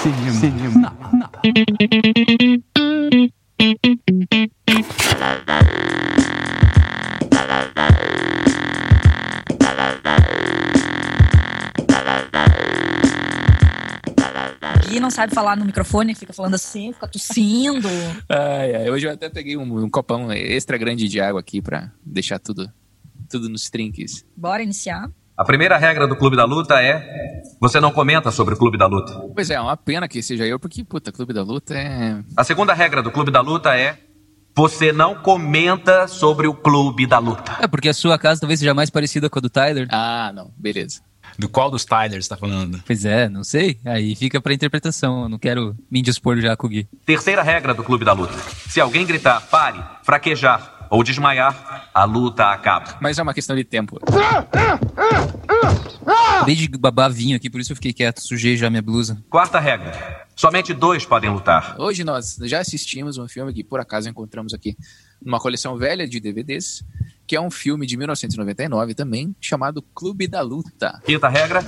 Cinema, cinema. Gui não sabe falar no microfone, fica falando assim, fica tossindo. Ai, ai, hoje eu até peguei um, um copão extra grande de água aqui pra deixar tudo, tudo nos trinques. Bora iniciar. A primeira regra do Clube da Luta é: você não comenta sobre o Clube da Luta. Pois é, é uma pena que seja eu, porque, puta, Clube da Luta é. A segunda regra do Clube da Luta é: você não comenta sobre o Clube da Luta. É porque a sua casa talvez seja mais parecida com a do Tyler. Ah, não, beleza. Do qual dos Tylers tá falando? Pois é, não sei. Aí fica pra interpretação. Eu não quero me indispor já com o Gui. Terceira regra do Clube da Luta: se alguém gritar pare, fraquejar ou desmaiar, a luta acaba. Mas é uma questão de tempo. Acabei de babar vinho aqui, por isso eu fiquei quieto. Sujei já minha blusa. Quarta regra: somente dois podem lutar. Hoje nós já assistimos um filme que por acaso encontramos aqui numa coleção velha de DVDs, que é um filme de 1999 também, chamado Clube da Luta. Quinta regra: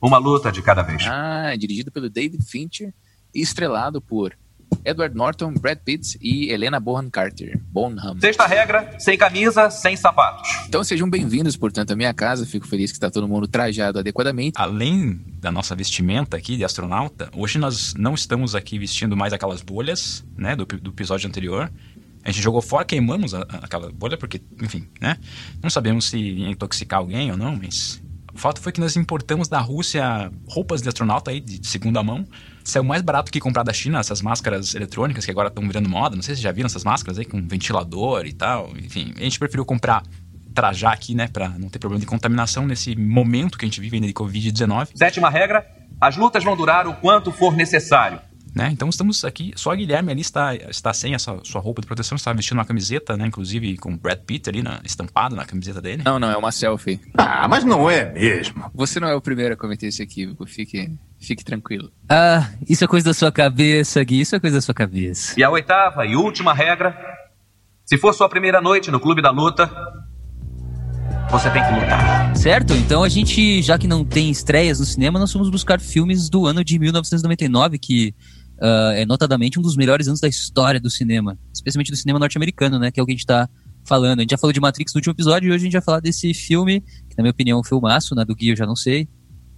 uma luta de cada vez. Ah, dirigido pelo David Fincher e estrelado por Edward Norton, Brad Pitt e Helena Bonham Carter. Bonham. Sexta regra: sem camisa, sem sapatos. Então sejam bem-vindos, portanto, à minha casa. Fico feliz que está todo mundo trajado adequadamente. Além da nossa vestimenta aqui de astronauta, hoje nós não estamos aqui vestindo mais aquelas bolhas, né, do, do episódio anterior. A gente jogou fora, queimamos a, a, aquela bolha, porque, enfim, né? Não sabemos se ia intoxicar alguém ou não, mas. O fato foi que nós importamos da Rússia roupas de astronauta aí, de, de segunda mão. Saiu mais barato que comprar da China essas máscaras eletrônicas que agora estão virando moda. Não sei se vocês já viram essas máscaras aí com ventilador e tal. Enfim, a gente preferiu comprar, trajar aqui, né, pra não ter problema de contaminação nesse momento que a gente vive ainda de Covid-19. Sétima regra: as lutas vão durar o quanto for necessário. Né? Então estamos aqui, só a Guilherme ali está, está sem essa sua roupa de proteção, está vestindo uma camiseta, né? Inclusive com Brad Pitt ali na, estampado na camiseta dele. Não, não, é uma selfie. Ah, mas não é mesmo. Você não é o primeiro a cometer esse equívoco, fique, fique tranquilo. Ah, isso é coisa da sua cabeça, Gui. Isso é coisa da sua cabeça. E a oitava e última regra: se for sua primeira noite no Clube da Luta, você tem que lutar. Certo? Então a gente, já que não tem estreias no cinema, nós fomos buscar filmes do ano de 1999, que uh, é notadamente um dos melhores anos da história do cinema, especialmente do cinema norte-americano, né? Que é o que a gente tá falando. A gente já falou de Matrix no último episódio e hoje a gente vai falar desse filme, que na minha opinião é um filmaço, na do Gui eu já não sei,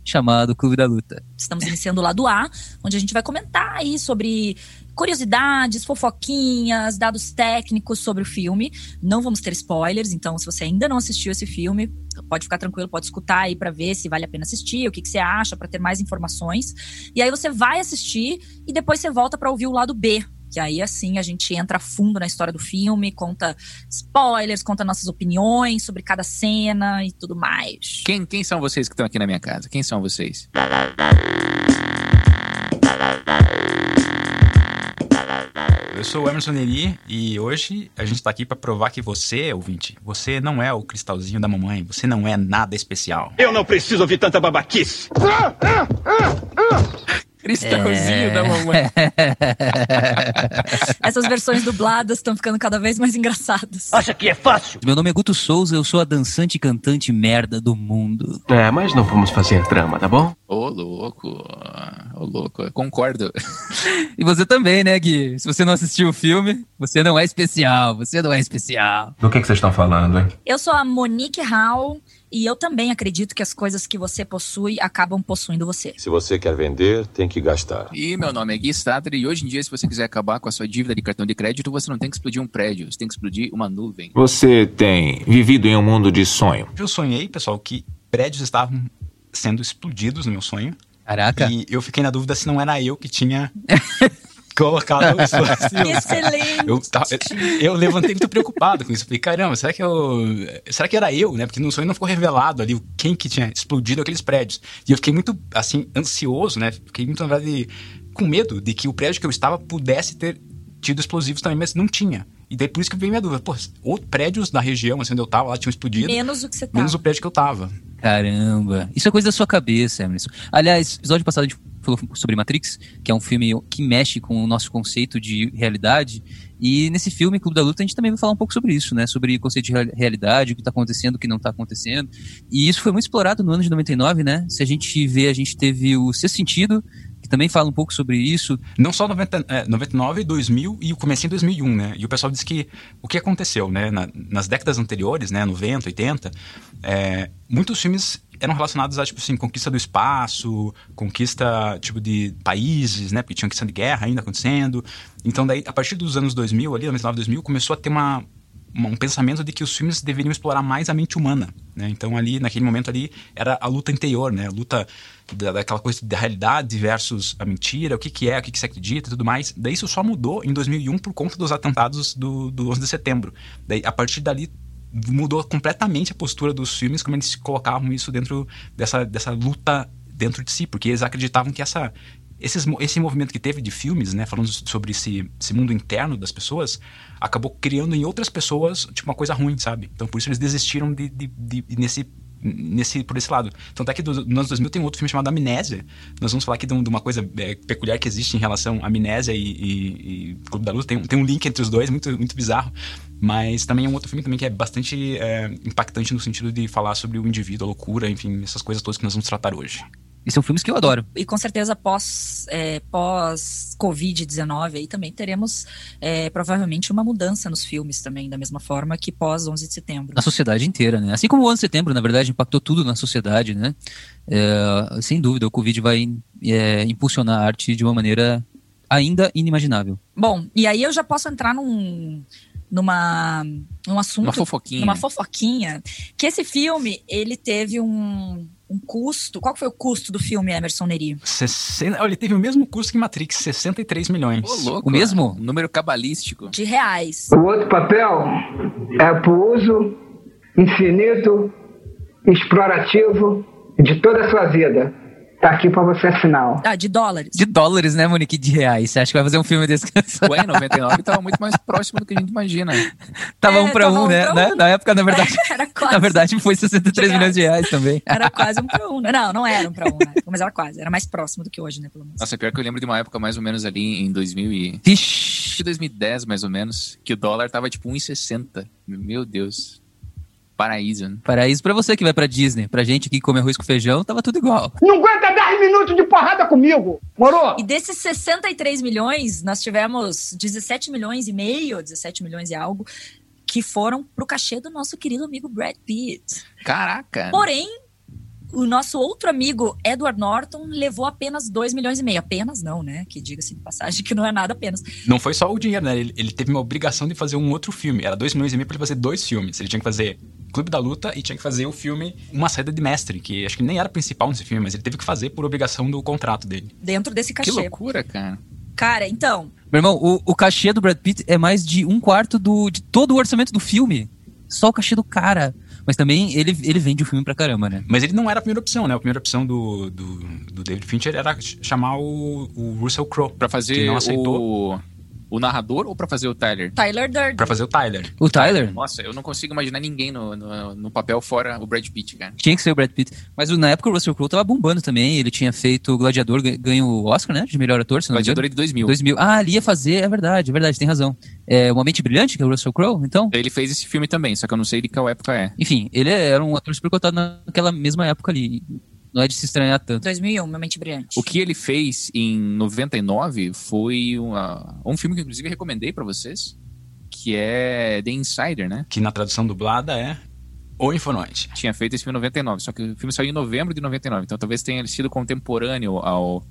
chamado Clube da Luta. Estamos iniciando o lado A, onde a gente vai comentar aí sobre curiosidades, fofoquinhas, dados técnicos sobre o filme. Não vamos ter spoilers, então se você ainda não assistiu esse filme, pode ficar tranquilo, pode escutar aí para ver se vale a pena assistir, o que, que você acha, para ter mais informações. E aí você vai assistir e depois você volta para ouvir o lado B, que aí assim a gente entra a fundo na história do filme, conta spoilers, conta nossas opiniões sobre cada cena e tudo mais. Quem, quem são vocês que estão aqui na minha casa? Quem são vocês? Eu sou o Emerson Neri e hoje a gente tá aqui para provar que você, ouvinte, você não é o cristalzinho da mamãe, você não é nada especial. Eu não preciso ouvir tanta babaquice. Cristalzinho da mamãe. Essas versões dubladas estão ficando cada vez mais engraçadas. Acha que é fácil? Meu nome é Guto Souza, eu sou a dançante e cantante merda do mundo. É, mas não vamos fazer drama, tá bom? Ô, louco. Ô, louco. Eu Concordo. E você também, né, Gui? Se você não assistiu o filme, você não é especial, você não é especial. Do que, que vocês estão falando, hein? Eu sou a Monique Hall e eu também acredito que as coisas que você possui acabam possuindo você. Se você quer vender, tem que gastar. E meu nome é Gui Statter e hoje em dia, se você quiser acabar com a sua dívida de cartão de crédito, você não tem que explodir um prédio, você tem que explodir uma nuvem. Você tem vivido em um mundo de sonho. Eu sonhei, pessoal, que prédios estavam sendo explodidos no meu sonho. Caraca. E eu fiquei na dúvida se não era eu que tinha colocado isso assim. Excelente! Eu, tava- eu levantei muito preocupado com isso. Falei, caramba, será que eu. Será que era eu, né? Porque no sonho não ficou revelado ali o- quem que tinha explodido aqueles prédios. E eu fiquei muito, assim, ansioso, né? Fiquei muito, na verdade, com medo de que o prédio que eu estava pudesse ter tido explosivos também, mas não tinha. E daí por isso que veio minha dúvida. Pô, outros prédios na região assim, onde eu tava lá tinham explodido. Menos o que você tá. Menos o prédio que eu tava. Caramba. Isso é coisa da sua cabeça, Emerson. Aliás, episódio passado a gente falou sobre Matrix, que é um filme que mexe com o nosso conceito de realidade. E nesse filme, Clube da Luta, a gente também vai falar um pouco sobre isso, né? Sobre o conceito de real- realidade, o que está acontecendo, o que não está acontecendo. E isso foi muito explorado no ano de 99, né? Se a gente vê, a gente teve o Sexto Sentido, que também fala um pouco sobre isso. Não só 90, é, 99, 2000 e o começo em 2001, né? E o pessoal diz que o que aconteceu, né? Na, nas décadas anteriores, né? 90, 80, é, muitos filmes eram relacionados a, tipo assim, conquista do espaço, conquista, tipo, de países, né? Porque tinha questão de guerra ainda acontecendo. Então, daí, a partir dos anos 2000, ali, 99, 2000, começou a ter uma, uma, um pensamento de que os filmes deveriam explorar mais a mente humana, né? Então, ali, naquele momento ali, era a luta interior, né? A luta da, daquela coisa da realidade versus a mentira, o que que é, o que que se acredita e tudo mais. Daí isso só mudou em 2001 por conta dos atentados do, do 11 de setembro. Daí, a partir dali, mudou completamente a postura dos filmes, como eles colocavam isso dentro dessa, dessa luta dentro de si, porque eles acreditavam que essa esses, esse movimento que teve de filmes, né, falando sobre esse, esse mundo interno das pessoas, acabou criando em outras pessoas tipo uma coisa ruim, sabe? Então por isso eles desistiram de, de, de nesse nesse, por esse lado. Tanto é que do, nos anos 2000 tem um outro filme chamado Amnésia. Nós vamos falar aqui de, uma coisa é, peculiar que existe em relação a Amnésia e, e, e Clube da Luz. Tem, tem um link entre os dois, muito, muito bizarro. Mas também é um outro filme também que é bastante é, impactante no sentido de falar sobre o indivíduo, a loucura, enfim, essas coisas todas que nós vamos tratar hoje. E são filmes que eu adoro. E com certeza pós, é, pós Covid-19 aí também teremos é, provavelmente uma mudança nos filmes também, da mesma forma que pós 11 de setembro. Na sociedade inteira, né? Assim como o 11 de setembro, na verdade, impactou tudo na sociedade, né? É, sem dúvida, o Covid vai é, impulsionar a arte de uma maneira ainda inimaginável. Bom, e aí eu já posso entrar num numa um assunto, uma fofoquinha, numa fofoquinha, que esse filme ele teve um um custo. Qual foi o custo do filme, Emerson Neri? 60, olha, ele teve o mesmo custo que Matrix, 63 milhões. Ô, louco, o mesmo? Número cabalístico. De reais. O outro papel é pro uso infinito, explorativo de toda a sua vida. Tá aqui pra você assinar. Ah, de dólares. De dólares, né, Monique? De reais. Você acha que vai fazer um filme desse? Ué, em 99 tava muito mais próximo do que a gente imagina. tava É, um pra tava um, um né? pra né? um. Na época, na verdade. Era quase. Na verdade, foi 63 De milhões de reais também. Era quase um pra um. né? Não, não era um pra um, né? Mas era quase. Era mais próximo do que hoje, né? Pelo menos. Nossa, pior que eu lembro de uma época mais ou menos ali em 2000 e... Que 2010, mais ou menos, que o dólar tava tipo 1,60. Meu Deus. Paraíso, né? Paraíso pra você que vai pra Disney. Pra gente que come arroz com feijão, tava tudo igual. Não aguenta 10 minutos de porrada comigo, morou? E desses 63 milhões, nós tivemos 17 milhões e meio, 17 milhões e algo, que foram pro cachê do nosso querido amigo Brad Pitt. Caraca. Porém, o nosso outro amigo, Edward Norton, levou apenas 2 milhões e meio. Apenas não, né? Que diga-se de passagem que não é nada apenas. Não foi só o dinheiro, né? Ele, ele teve uma obrigação de fazer um outro filme. Era 2 milhões e meio pra ele fazer dois filmes. Ele tinha que fazer Clube da Luta e tinha que fazer o filme Uma Saída de Mestre, que acho que nem era principal nesse filme, mas ele teve que fazer por obrigação do contrato dele. Dentro desse Que cachê. loucura, cara. Cara, então, Meu irmão, o, o cachê do Brad Pitt é mais de um quarto do, de todo o orçamento do filme. Só o cachê do cara. Mas também ele, ele vende o filme pra caramba, né? Mas ele não era a primeira opção, né? A primeira opção do, do, do David Fincher era ch- chamar o, o Russell Crowe. Pra Que fazer não aceitou. o... o narrador ou pra fazer o Tyler? Tyler Durden. Pra fazer o Tyler. O Tyler Nossa, eu não consigo imaginar ninguém no, no, no papel fora o Brad Pitt, cara. tinha que ser o Brad Pitt. Mas na época o Russell Crowe tava bombando também. Ele tinha feito o Gladiador, gan- ganhou o Oscar, né? De melhor ator, se não. Gladiador é de 2000. 2000. Ah, ali ia fazer, é verdade, é verdade, tem razão. É Uma Mente Brilhante, que é o Russell Crowe, então. Ele fez esse filme também, só que eu não sei de qual época é. Enfim, ele era um ator super cotado naquela mesma época ali. Não é de se estranhar tanto. 2001, Minha Mente Brilhante. O que ele fez em 99 foi uma- um filme que inclusive recomendei pra vocês, que é The Insider, né? Que na tradução dublada é O Informante. Tinha feito esse filme em 99, só que o filme saiu em novembro de 99, então talvez tenha sido contemporâneo ao,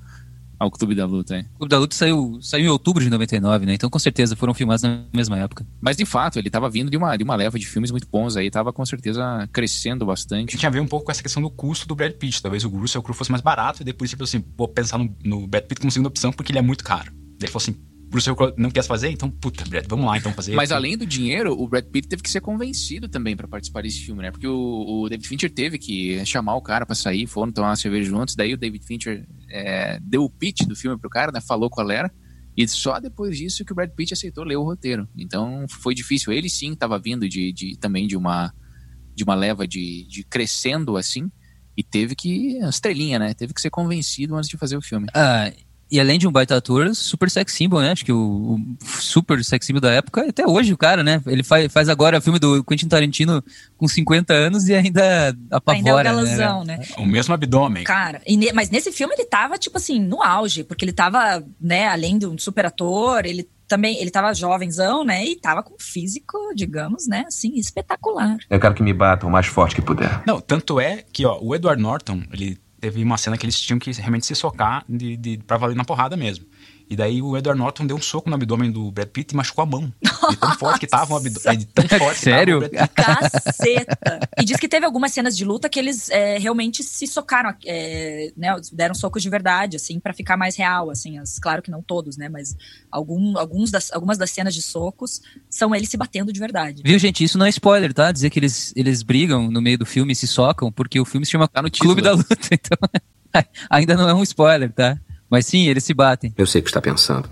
ao Clube da Luta. hein? O Clube da Luta saiu, saiu em outubro de 99, né? Então com certeza foram filmados na mesma época. Mas de fato, ele tava vindo de uma, de uma leva de filmes muito bons aí, tava com certeza crescendo bastante. Tinha a ver um pouco com essa questão do custo do Brad Pitt. Talvez o Russell Crowe fosse mais barato e depois, tipo assim, vou pensar no, no Brad Pitt como segunda opção porque ele é muito caro. Daí ele falou assim, Russell Crowe não quer fazer? Então, puta, Brad, vamos lá então fazer. Mas além do dinheiro, o Brad Pitt teve que ser convencido também pra participar desse filme, né? Porque o, o David Fincher teve que chamar o cara pra sair, foram tomar uma cerveja juntos, daí o David Fincher é, deu o pitch do filme pro cara, né? Falou qual era. E só depois disso que o Brad Pitt aceitou ler o roteiro. Então foi difícil. Ele sim tava vindo de, de- também de uma, de uma leva de, de crescendo assim. E teve que. Estrelinha, né? Teve que ser convencido antes de fazer o filme. Ah, E além de um baita ator, super sex symbol, né? Acho que o, o super sex symbol da época, até hoje o cara, né? Ele faz, faz agora o filme do Quentin Tarantino com 50 anos e ainda apavora, Ainda é o galãzão, né? O mesmo abdômen. Cara, e ne- mas nesse filme ele tava, tipo assim, no auge, porque ele tava, né, além de um super ator, ele também, ele tava jovenzão, né, e tava com físico, digamos, né, assim, espetacular. Eu quero que me batam o mais forte que puder. Não, tanto é que, ó, o Edward Norton, ele teve uma cena que eles tinham que realmente se socar de, de, pra valer na porrada mesmo. E daí o Edward Norton deu um soco no abdômen do Brad Pitt e machucou a mão. De tão forte que tava o abdômen. De tão forte que Sério? tava o Brad Pitt. Caceta! E diz que teve algumas cenas de luta que eles é, realmente se socaram, é, né, deram socos de verdade, assim, pra ficar mais real, assim, as- claro que não todos, né, mas algum, alguns das, algumas das cenas de socos são eles se batendo de verdade. Viu, gente? Isso não é spoiler, tá? Dizer que eles, eles brigam no meio do filme e se socam, porque o filme se chama Tá no título. Clube da Luta. Então, ainda não é um spoiler, tá? Mas sim, eles se batem. Eu sei o que está pensando.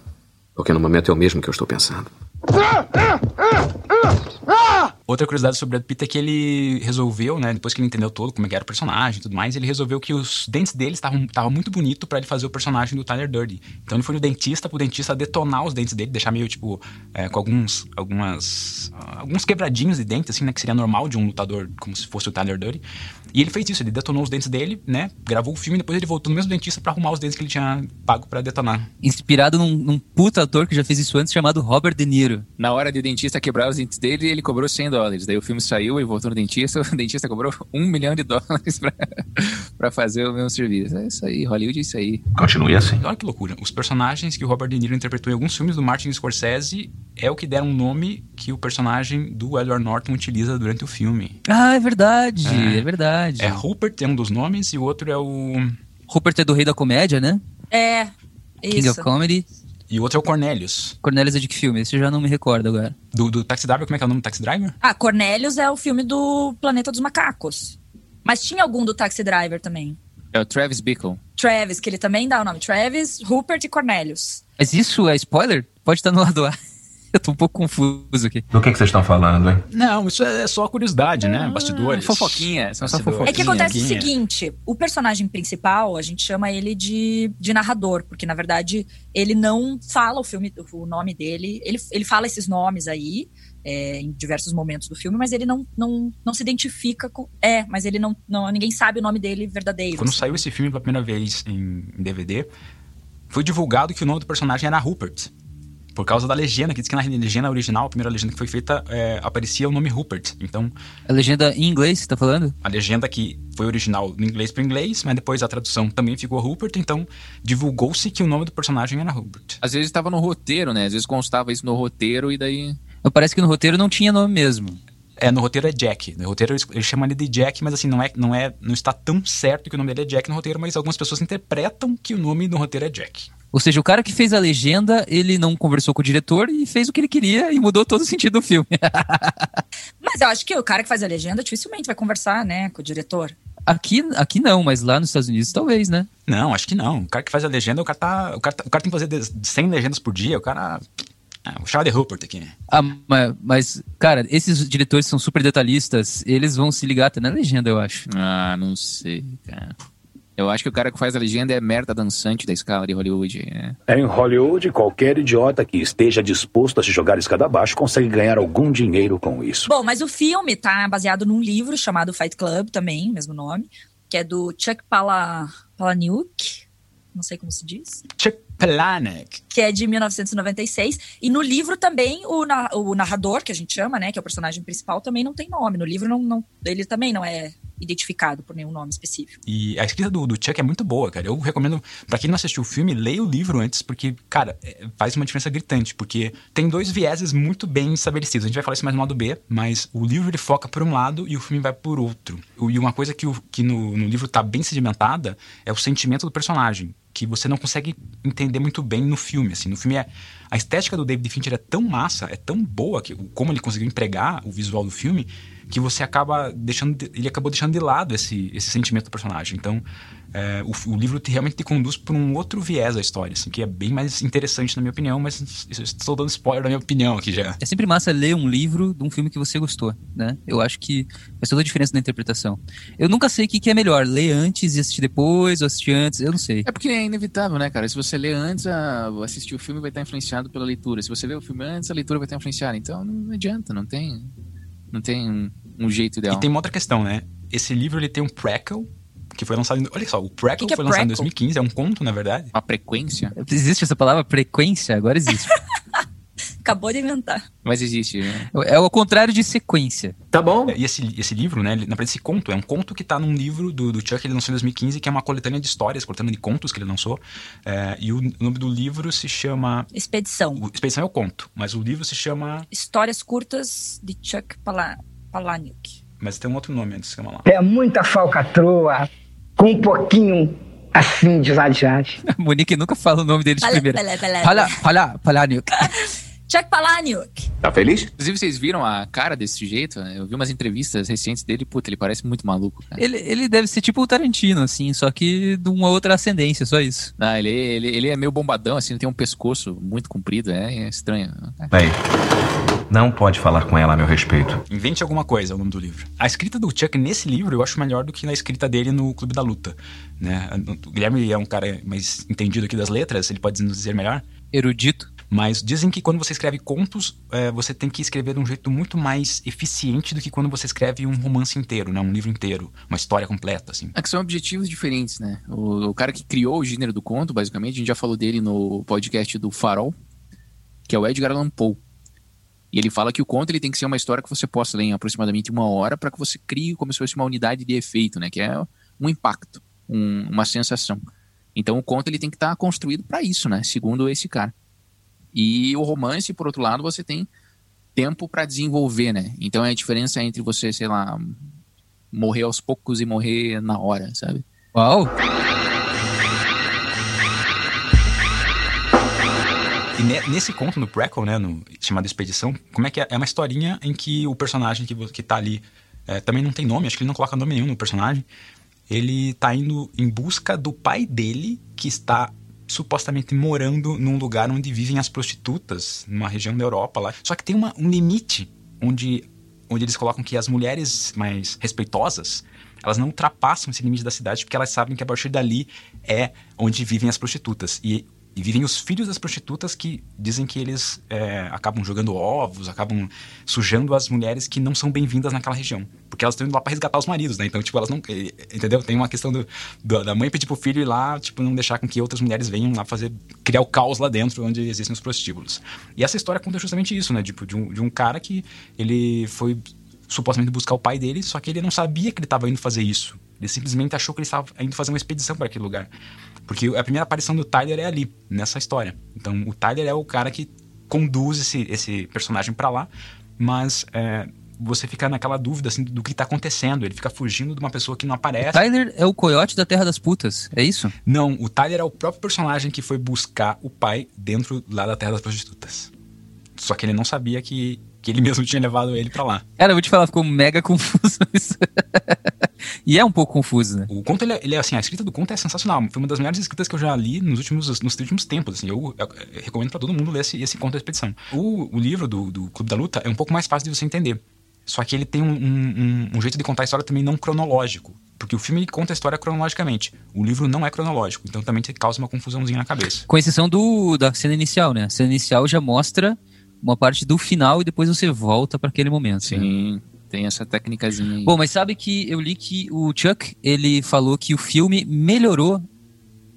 Porque no momento é o mesmo que eu estou pensando. Outra curiosidade sobre o Brad Pitt é que ele resolveu, né, depois que ele entendeu todo como é que era o personagem e tudo mais, ele resolveu que os dentes dele estavam tava muito bonito pra ele fazer o personagem do Tyler Durden. Então ele foi no dentista pro dentista detonar os dentes dele, deixar meio tipo é, com alguns algumas ah, alguns quebradinhos de dente assim, né, que seria normal de um lutador como se fosse o Tyler Durden. E ele fez isso, ele detonou os dentes dele, né, gravou o filme e depois ele voltou no mesmo dentista pra arrumar os dentes que ele tinha pago pra detonar. Inspirado num, num puta ator que já fez isso antes, chamado Robert De Niro. Na hora de o dentista quebrar os dentes dele, ele cobrou 100 dólares. Daí o filme saiu e voltou no dentista, o dentista cobrou um milhão de dólares pra, pra fazer o mesmo serviço. É isso aí, Hollywood é isso aí. Continue assim. Olha que loucura. Os personagens que o Robert De Niro interpretou em alguns filmes do Martin Scorsese é o que deram o nome que o personagem do Edward Norton utiliza durante o filme. Ah, é verdade, é, É. verdade. É Rupert, é um dos nomes, e o outro é o. Rupert é do Rei da Comédia, né? É, King isso. of Comedy. E o outro é o Cornelius. Cornelius é de que filme? Esse eu já não me recordo agora. Do, do Taxi Driver, como é que é o nome do Taxi Driver? Ah, Cornelius é o filme do Planeta dos Macacos. Mas tinha algum do Taxi Driver também. É o Travis Bickle. Travis, que ele também dá o nome. Travis, Rupert e Cornelius. Mas isso é spoiler? Pode estar no lado A. Eu tô um pouco confuso aqui. Do que, que vocês estão falando, hein? Não, isso é só curiosidade, né? Bastidores. Fofoquinha, são só fofoquinha. É que acontece o seguinte: o personagem principal, a gente chama ele de, de narrador, porque na verdade ele não fala o filme, o nome dele. Ele, ele fala esses nomes aí. é, em diversos momentos do filme, mas ele não, não, não se identifica com. É, mas ele não, não. Ninguém sabe o nome dele verdadeiro. Quando assim. saiu esse filme pela primeira vez em, em DVD, foi divulgado que o nome do personagem era Rupert. Por causa da legenda, que diz que na legenda original, a primeira legenda que foi feita, é, aparecia o nome Rupert. Então, A legenda em inglês, você tá falando? a legenda que foi original do inglês para inglês, mas depois a tradução também ficou Rupert, então divulgou-se que o nome do personagem era Rupert. Às vezes estava no roteiro, né? Às vezes constava isso no roteiro e daí. Parece que no roteiro não tinha nome mesmo. É, no roteiro é Jack. No roteiro eles, eles chamam ele de Jack, mas assim, não é, não é, não está tão certo que o nome dele é Jack no roteiro, mas algumas pessoas interpretam que o nome no roteiro é Jack. Ou seja, o cara que fez a legenda, ele não conversou com o diretor e fez o que ele queria e mudou todo o sentido do filme. Mas eu acho que o cara que faz a legenda dificilmente vai conversar, né, com o diretor. aqui, aqui não, mas lá nos Estados Unidos talvez, né? Não, acho que não. O cara que faz a legenda, o cara tá. O cara, tá- o cara tem que fazer de- 100 legendas por dia, o cara. Ah, chamar de Rupert aqui. Ah, ma- mas, cara, esses diretores são super detalhistas, eles vão se ligar até na legenda, eu acho. Ah, não sei, cara. Eu acho que o cara que faz a legenda é merda dançante da escala de Hollywood. né? Em Hollywood, qualquer idiota que esteja disposto a se jogar escada abaixo consegue ganhar algum dinheiro com isso. Bom, mas o filme tá baseado num livro chamado Fight Club também, mesmo nome, que é do Chuck Pala, Palahniuk, não sei como se diz, Chuck Palahniuk. que é de 1996. E no livro também o, na- o narrador, que a gente chama, né, que é o personagem principal, também não tem nome. No livro não, não- ele também não é identificado por nenhum nome específico. E a escrita do, do Chuck é muito boa, cara. Eu recomendo, pra quem não assistiu o filme, leia o livro antes, porque, cara, é- faz uma diferença gritante. Porque tem dois vieses muito bem estabelecidos. A gente vai falar isso mais no lado B, mas o livro ele foca por um lado e o filme vai por outro. E uma coisa que, o- que no, no livro tá bem sedimentada é o sentimento do personagem. Que você não consegue entender muito bem no filme. Assim, no filme é. A estética do David Fincher é tão massa, é tão boa, que, como ele conseguiu empregar o visual do filme, que você acaba deixando. de- ele acabou deixando de lado esse, esse sentimento do personagem. Então, é, o, o livro te, realmente te conduz por um outro viés da história, assim, que é bem mais interessante na minha opinião, mas estou dando spoiler da minha opinião aqui já. É sempre massa ler um livro de um filme que você gostou, né? Eu acho que faz toda a diferença na interpretação. Eu nunca sei o que, que é melhor, ler antes e assistir depois, ou assistir antes, eu não sei. É porque é inevitável, né, cara? Se você lê antes, a... assistir o filme vai estar influenciado pela leitura. Se você lê o filme antes, a leitura vai estar influenciada. Então não adianta, não tem, não tem um, um jeito ideal. E tem uma outra questão, né? Esse livro ele tem um prequel que foi lançado. Em, olha só, o prequel Que que é foi lançado em prequel? 2015, é um conto, na verdade. Uma frequência, Existe essa palavra frequência? Agora existe. Acabou de inventar. mas existe. né? é o contrário de sequência. Tá bom. E esse, esse livro, né? ele- Na verdade, esse conto é um conto que tá num livro do, do Chuck que ele lançou em 2015, que é uma coletânea de histórias, coletânea de contos que ele lançou. É, e o nome do livro se chama. Expedição. O Expedição é o conto, mas o livro se chama. Histórias curtas de Chuck Pala Palahniuk. Mas tem um outro nome antes, calma lá. É muita falcatrua, com um pouquinho assim de. A Monique nunca fala o nome dele de pala- pala- Pala, pala, Palahniuk. Chuck Palahniuk. Tá feliz? Inclusive, vocês viram a cara desse jeito? né? Eu vi umas entrevistas recentes dele, puta, ele parece muito maluco, cara. Ele, ele deve ser tipo o Tarantino, assim, só que de uma outra ascendência, só isso. Não, ele, ele, ele é meio bombadão, assim, tem um pescoço muito comprido, é, é estranho. Ei, não pode falar com ela a meu respeito. Invente alguma coisa, é o nome do livro. A escrita do Chuck nesse livro eu acho melhor do que na escrita dele no Clube da Luta. Né? O Guilherme é um cara mais entendido aqui das letras, ele pode nos dizer melhor. Erudito. Mas dizem que quando você escreve contos, é, você tem que escrever de um jeito muito mais eficiente do que quando você escreve um romance inteiro, né? um livro inteiro, uma história completa. Assim. É que são objetivos diferentes, né? O, o cara que criou o gênero do conto, basicamente, a gente já falou dele no podcast do Farol, que é o Edgar Allan Poe. E ele fala que o conto ele tem que ser uma história que você possa ler em aproximadamente uma hora para que você crie como se fosse uma unidade de efeito, né? Que é um impacto, um- uma sensação. Então o conto ele tem que estar construído para isso, né? Segundo esse cara. E o romance, por outro lado, você tem tempo para desenvolver, né? Então é a diferença entre você, sei lá, morrer aos poucos e morrer na hora, sabe? Uau! E ne- nesse conto, no prequel, né, no, chamado Expedição, como é que é? É uma historinha em que o personagem que, que tá ali é, também não tem nome, acho que ele não coloca nome nenhum no personagem. Ele tá indo em busca do pai dele, que está supostamente morando num lugar onde vivem as prostitutas, numa região da Europa lá. Só que tem uma- um limite onde, onde eles colocam que as mulheres mais respeitosas elas não ultrapassam esse limite da cidade porque elas sabem que a partir dali é onde vivem as prostitutas. E, e vivem os filhos das prostitutas que dizem que eles é, acabam jogando ovos, acabam sujando as mulheres que não são bem-vindas naquela região. Porque elas estão indo lá pra resgatar os maridos, né? Então, tipo, elas não. Entendeu? Tem uma questão do, do- da mãe pedir pro filho ir lá, tipo, não deixar com que outras mulheres venham lá fazer. criar o caos lá dentro onde existem os prostíbulos. E essa história conta justamente isso, né? Tipo, de um, de um cara que ele foi supostamente buscar o pai dele, só que ele não sabia que ele estava indo fazer isso. Ele simplesmente achou que ele estava indo fazer uma expedição para aquele lugar. Porque a primeira aparição do Tyler é ali, nessa história. Então, o Tyler é o cara que conduz esse, esse personagem para lá, mas é, você fica naquela dúvida assim, do que tá acontecendo. Ele fica fugindo de uma pessoa que não aparece. Tyler é o coiote da Terra das Putas, é isso? Não, o Tyler é o próprio personagem que foi buscar o pai dentro lá da Terra das Prostitutas. Só que ele não sabia que, que ele mesmo tinha levado ele para lá. Cara, eu vou te falar, ficou mega confuso isso. e é um pouco confuso, né? O conto, ele, é- ele é assim, a escrita do conto é sensacional. Foi uma das melhores escritas que eu já li nos últimos, nos últimos tempos, assim. Eu, eu- eu recomendo para todo mundo ler esse, esse conto da expedição. O, o livro do, do Clube da Luta é um pouco mais fácil de você entender. Só que ele tem um, um- um- jeito de contar a história também não cronológico. Porque o filme conta a história cronologicamente. O livro não é cronológico. Então também te causa uma confusãozinha na cabeça. Com exceção do, da cena inicial, né? A cena inicial já mostra uma parte do final e depois você volta para aquele momento. né? Sim, tem essa técnicazinha aí. Bom, mas sabe que eu li que o Chuck, ele falou que o filme melhorou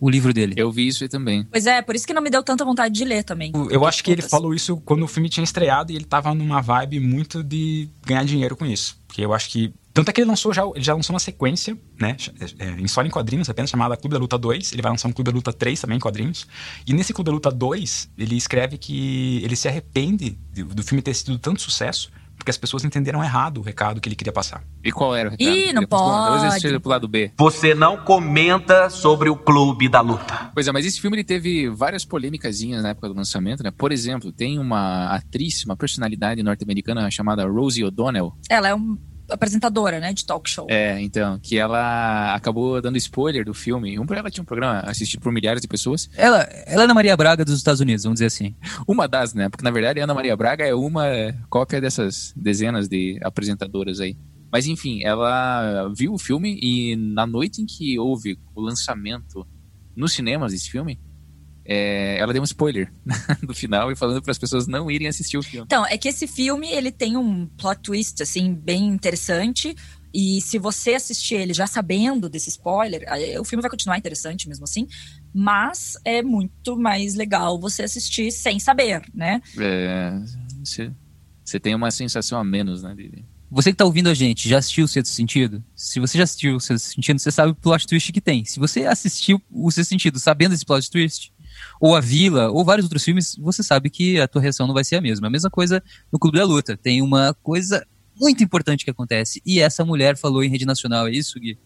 o livro dele. Eu vi isso aí também. Pois é, por isso que não me deu tanta vontade de ler também. Eu acho que ele falou isso quando o filme tinha estreado e ele tava numa vibe muito de ganhar dinheiro com isso. Porque eu acho que. Tanto é que ele lançou já, ele já lançou uma sequência, né? é, em só em quadrinhos, apenas chamada Clube da Luta 2. Ele vai lançar um Clube da Luta 3 também em quadrinhos. E nesse Clube da Luta 2, ele escreve que ele se arrepende de- do filme ter sido tanto sucesso, porque as pessoas entenderam errado o recado que ele queria passar. E qual era o recado? Ih, não pode. Seja pro lado B. Você não comenta sobre o clube da luta. Pois é, mas esse filme ele teve várias polêmicazinhas na época do lançamento, né? Por exemplo, tem uma atriz, uma personalidade norte-americana chamada Rosie O'Donnell. Ela é um apresentadora, né, de talk show. É, então, que ela acabou dando spoiler do filme. Um, ela tinha um programa assistido por milhares de pessoas. Ela, ela é Ana Maria Braga dos Estados Unidos, vamos dizer assim. Uma das, né? Porque na verdade Ana Maria Braga é uma cópia dessas dezenas de apresentadoras aí. Mas enfim, ela viu o filme e na noite em que houve o lançamento nos cinemas desse filme, é, ela deu um spoiler do final e falando para as pessoas não irem assistir o filme. Então, é que esse filme ele tem um plot twist assim bem interessante. E se você assistir ele já sabendo desse spoiler, o filme vai continuar interessante mesmo assim, mas é muito mais legal você assistir sem saber, né? É, você tem uma sensação a menos, né? De... Você que tá ouvindo a gente, já assistiu o Sexto Sentido? Se você já assistiu o Sexto Sentido, você sabe o plot twist que tem. Se você assistiu o Sexto Sentido sabendo esse plot twist, ou A Vila, ou vários outros filmes, você sabe que a tua reação não vai ser a mesma. A mesma coisa no Clube da Luta. Tem uma coisa muito importante que acontece. E essa mulher falou em rede nacional, é isso, Gui?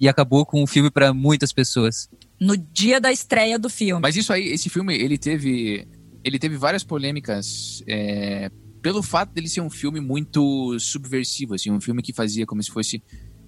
E acabou com o filme para muitas pessoas. No dia da estreia do filme. Mas isso aí, esse filme, ele teve. Ele teve várias polêmicas é, pelo fato dele ser um filme muito subversivo, assim, um filme que fazia como se fosse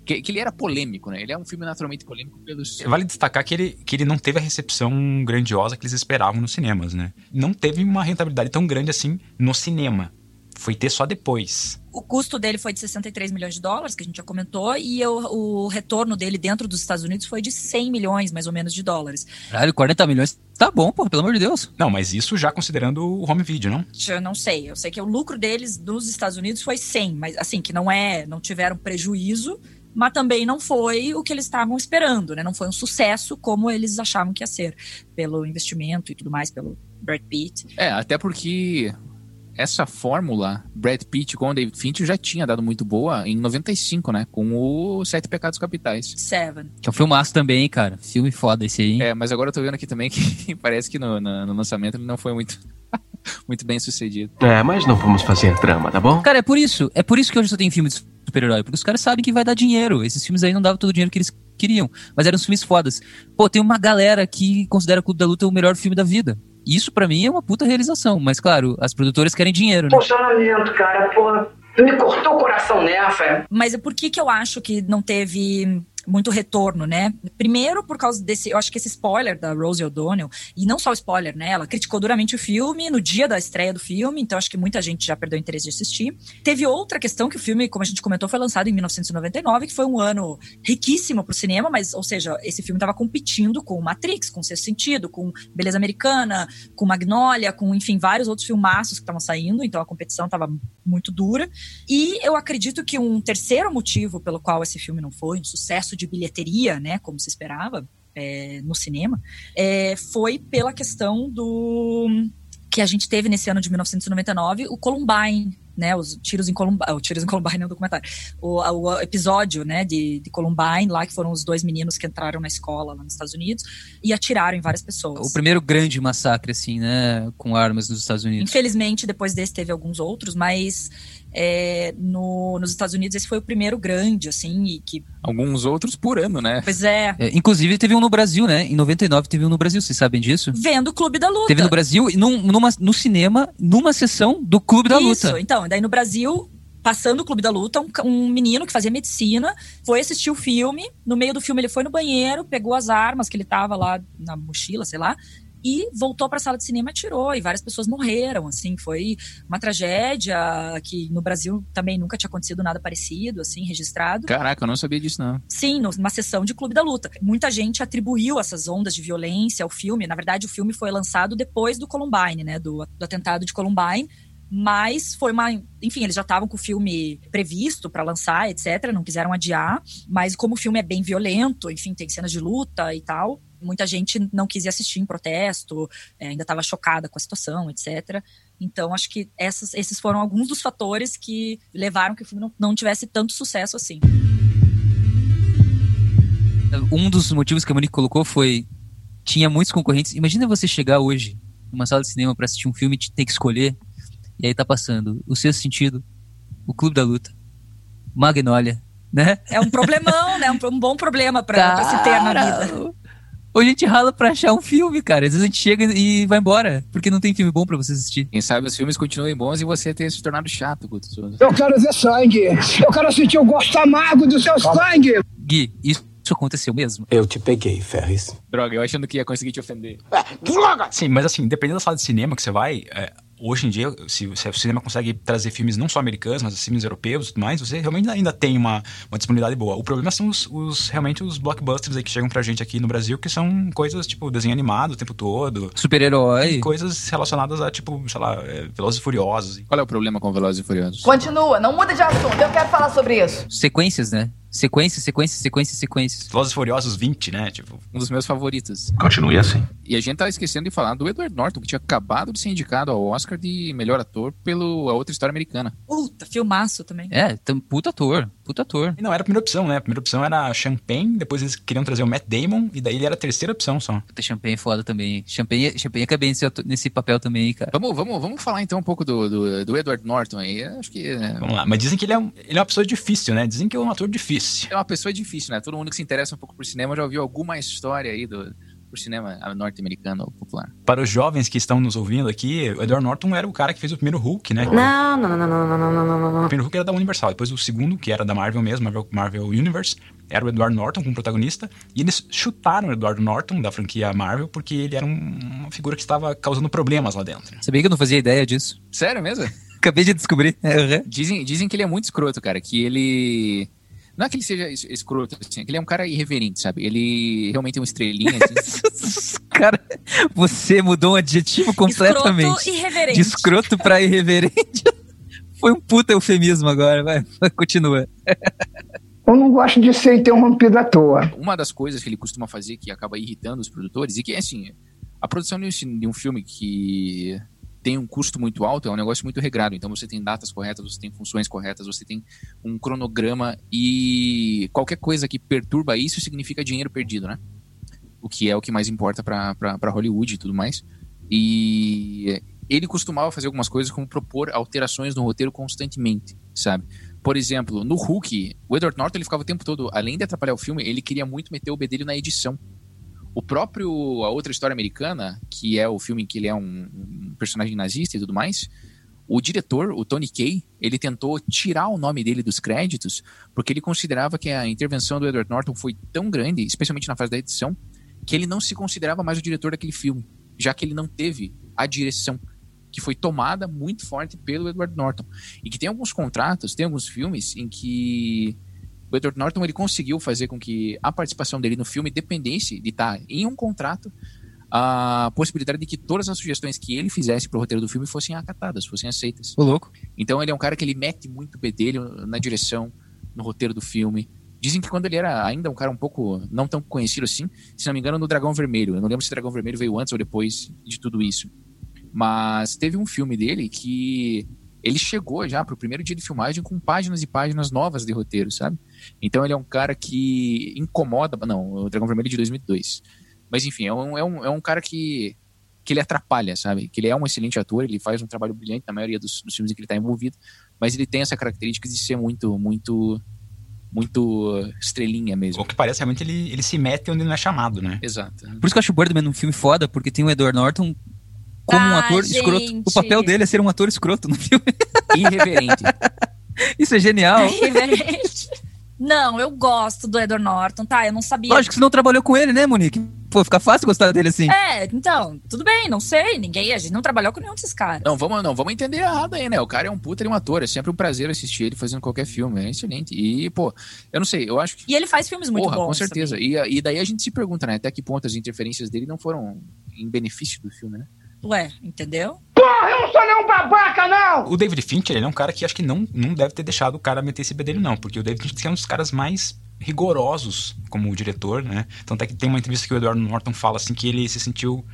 que, que, ele era polêmico, né? Ele é um filme naturalmente polêmico pelos. Vale destacar que ele, que ele não teve a recepção grandiosa que eles esperavam nos cinemas, né? Não teve uma rentabilidade tão grande assim no cinema. Foi ter só depois. O custo dele foi de 63 milhões de dólares, que a gente já comentou, e o, o retorno dele dentro dos Estados Unidos foi de 100 milhões, mais ou menos, de dólares. Caralho, 40 milhões tá bom, pô, pelo amor de Deus. Não, mas isso já considerando o home video, não? Eu não sei. Eu sei que o lucro deles nos Estados Unidos foi 100, mas assim, que não é, não tiveram prejuízo, mas também não foi o que eles estavam esperando, né? Não foi um sucesso como eles achavam que ia ser, pelo investimento e tudo mais, pelo Brad Pitt. É, até porque essa fórmula, Brad Pitt com o David Fincher já tinha dado muito boa em 95, né? Com o Sete Pecados Capitais. Seven. Que é um filmaço também, cara. Filme foda esse aí. É, mas agora eu tô vendo aqui também que parece que no, no, no lançamento ele não foi muito muito bem sucedido. É, mas não vamos fazer drama, tá bom? Cara, é por isso. É por isso que hoje só tem filme de super-herói. Porque os caras sabem que vai dar dinheiro. Esses filmes aí não davam todo o dinheiro que eles queriam. Mas eram filmes fodas. Pô, tem uma galera que considera Clube da Luta o melhor filme da vida. Isso para mim é uma puta realização. Mas claro, as produtoras querem dinheiro, né? Poxa, lamento, cara. Pô, me cortou o coração nessa. Mas é por que que eu acho que não teve muito retorno, né? Primeiro por causa desse, eu acho que esse spoiler da Rosie O'Donnell, e não só o spoiler, né? Ela criticou duramente o filme no dia da estreia do filme, então acho que muita gente já perdeu o interesse de assistir. Teve outra questão que o filme, como a gente comentou, foi lançado em 1999, que foi um ano riquíssimo pro cinema, mas, ou seja, esse filme estava competindo com Matrix, com Sexto Sentido, com Beleza Americana, com Magnolia, com, enfim, vários outros filmaços que estavam saindo, então a competição estava muito dura. E eu acredito que um terceiro motivo pelo qual esse filme não foi um sucesso de bilheteria, né, como se esperava é, no cinema, é, foi pela questão do que a gente teve nesse ano de 1999, o Columbine, né, os tiros em Columbine, o tiros em Columbine é um documentário, o, o, episódio, né, de, de Columbine, lá que foram os dois meninos que entraram na escola lá nos Estados Unidos e atiraram em várias pessoas. O primeiro grande massacre, assim, né, com armas nos Estados Unidos. Infelizmente, depois desse teve alguns outros, mas é, no, nos Estados Unidos esse foi o primeiro grande, assim, e que... Alguns outros por ano, né? Pois é. é inclusive teve um no Brasil, né? Em 99 teve um no Brasil, vocês sabem disso? Vendo o Clube da Luta. Teve no Brasil, num, numa, no cinema, numa sessão do Clube da Isso, Luta. então, daí no Brasil passando o Clube da Luta, um, um, menino que fazia medicina foi assistir o filme. No meio do filme, ele foi no banheiro, pegou as armas que ele tava lá na mochila, sei lá, e voltou para a sala de cinema e atirou, e várias pessoas morreram, assim, foi uma tragédia que no Brasil também nunca tinha acontecido nada parecido, assim, registrado. Caraca, eu não sabia disso, não. Sim, numa sessão de Clube da Luta. Muita gente atribuiu essas ondas de violência ao filme, na verdade o filme foi lançado depois do Columbine, né, do, do atentado de Columbine, mas foi uma. Enfim, eles já estavam com o filme previsto para lançar, etc. Não quiseram adiar. Mas como o filme é bem violento, enfim, tem cenas de luta e tal, muita gente não quis ir assistir em protesto, é, ainda estava chocada com a situação, etc. Então, acho que essas, esses foram alguns dos fatores que levaram que o filme não, não tivesse tanto sucesso assim. Um dos motivos que a Monique colocou foi tinha muitos concorrentes. Imagina você chegar hoje numa sala de cinema para assistir um filme e ter que escolher e aí tá passando o Sexto Sentido, o Clube da Luta, Magnolia, né? É um problemão, né? Um, um bom problema pra, pra se ter na vida. Ou a gente rala pra achar um filme, cara. Às vezes a gente chega e vai embora, porque não tem filme bom pra você assistir. Quem sabe os filmes continuem bons e você tenha se tornado chato, Guto Souza. Eu quero ver sangue. Eu quero sentir o gosto amargo do seu sangue. Gui, isso aconteceu mesmo? Eu te peguei, Ferris. Droga, eu achando que ia conseguir te ofender. Droga! Sim, mas assim, dependendo da sala de cinema que você vai, é, hoje em dia, se, se, o cinema consegue trazer filmes não só americanos, mas filmes europeus e tudo mais, você realmente ainda tem uma, uma disponibilidade boa. O problema são os, os, realmente os blockbusters aí que chegam pra gente aqui no Brasil, que são coisas tipo desenho animado o tempo todo. Super-herói. Coisas relacionadas a, tipo, sei lá, é, Velozes e Furiosos. Qual é o problema com Velozes e Furiosos? Continua, não muda de assunto, eu quero falar sobre isso. Sequências, né? Sequências, sequências, sequências, sequências. Velozes e Furiosos 20, né? Tipo, um dos meus favoritos. Continue assim. E a gente tá esquecendo de falar do Edward Norton, que tinha acabado de ser indicado ao Oscar de melhor ator pelo A Outra História Americana. Puta, filmaço também. É, tam, puta ator, puta ator. E não, era a primeira opção, né? A primeira opção era Champagne, depois eles queriam trazer o Matt Damon, e daí ele era a terceira opção só. Puta, Champagne é foda também. Champagne, Champagne bem nesse, nesse papel também, cara. Vamos, vamos, vamos falar então um pouco do, do, do Edward Norton aí. Acho que... É... Vamos lá, mas dizem que ele é, um, ele é uma pessoa difícil, né? Dizem que é um ator difícil. É uma pessoa difícil, né? Todo mundo que se interessa um pouco por cinema já ouviu alguma história aí do, por cinema norte-americano popular. Para os jovens que estão nos ouvindo aqui, o Edward Norton era o cara que fez o primeiro Hulk, né? Não, não, não, não, não, não, não, não, não. O primeiro Hulk era da Universal, depois o segundo, que era da Marvel mesmo, Marvel, Marvel Universe, era o Edward Norton como protagonista, e eles chutaram o Edward Norton da franquia Marvel porque ele era um, uma figura que estava causando problemas lá dentro. Sabia que eu não fazia ideia disso? Sério mesmo? Acabei de descobrir. Uhum. Dizem, dizem que ele é muito escroto, cara, que ele não é que ele seja escroto, assim, é que ele é um cara irreverente, sabe? Ele realmente é uma estrelinha. Assim. cara, você mudou um adjetivo completamente. Escroto irreverente. De escroto pra irreverente. Foi um puta eufemismo agora, vai, continua. Eu não gosto de ser interrompido à toa. Uma das coisas que ele costuma fazer que acaba irritando os produtores, e que é assim, a produção de um filme que tem um custo muito alto, é um negócio muito regrado. Então você tem datas corretas, você tem funções corretas, você tem um cronograma e qualquer coisa que perturba isso significa dinheiro perdido, né? O que é o que mais importa para Hollywood e tudo mais. E ele costumava fazer algumas coisas como propor alterações no roteiro constantemente, sabe? Por exemplo, no Hulk, o Edward Norton ele ficava o tempo todo, além de atrapalhar o filme, ele queria muito meter o bedelho na edição. O próprio A Outra História Americana, que é o filme em que ele é um, um personagem nazista e tudo mais, o diretor, o Tony Kaye, ele tentou tirar o nome dele dos créditos porque ele considerava que a intervenção do Edward Norton foi tão grande, especialmente na fase da edição, que ele não se considerava mais o diretor daquele filme, já que ele não teve a direção que foi tomada muito forte pelo Edward Norton. E que tem alguns contratos, tem alguns filmes em que o Edward Norton ele conseguiu fazer com que a participação dele no filme dependesse de estar em um contrato a possibilidade de que todas as sugestões que ele fizesse pro roteiro do filme fossem acatadas, fossem aceitas. O louco. Então ele é um cara que ele mete muito o bedelho na direção, no roteiro do filme. Dizem que quando ele era ainda um cara um pouco não tão conhecido assim, se não me engano, no Dragão Vermelho. Eu não lembro se o Dragão Vermelho veio antes ou depois de tudo isso. Mas teve um filme dele que ele chegou já pro primeiro dia de filmagem com páginas e páginas novas de roteiro, sabe? Então ele é um cara que incomoda. Não, o Dragão Vermelho é de 2002. Mas enfim, é um, é um, é um cara que, que ele atrapalha, sabe? Que ele é um excelente ator, ele faz um trabalho brilhante na maioria dos, dos filmes em que ele está envolvido, mas ele tem essa característica de ser muito, muito muito estrelinha mesmo. O que parece realmente ele, ele se mete onde não é chamado, né? Exato. Por isso que eu acho o Birdman um filme foda, porque tem o Edward Norton como ah, um ator gente. escroto. O papel dele é ser um ator escroto no filme. Irreverente. Isso é genial. Irreverente. Não, eu gosto do Edward Norton, tá? Eu não sabia. Lógico que você não trabalhou com ele, né, Monique? Pô, fica fácil gostar dele assim. É, então, tudo bem, não sei. Ninguém, a gente não trabalhou com nenhum desses caras. Não, vamos, não, vamos entender errado aí, né? O cara é um puta de um ator. É sempre um prazer assistir ele fazendo qualquer filme. É excelente. E, pô, eu não sei, eu acho que. E ele faz filmes muito Porra, bons. com certeza. E, e daí a gente se pergunta, né? Até que ponto as interferências dele não foram em benefício do filme, né? Ué, entendeu? Porra, eu não sou nenhum babaca, não! O David Fincher, ele é um cara que acho que não, não deve ter deixado o cara meter esse bedelho, não. Porque o David Fincher é um dos caras mais rigorosos como diretor, né? Tanto é que tem uma entrevista que o Edward Norton fala assim que ele se sentiu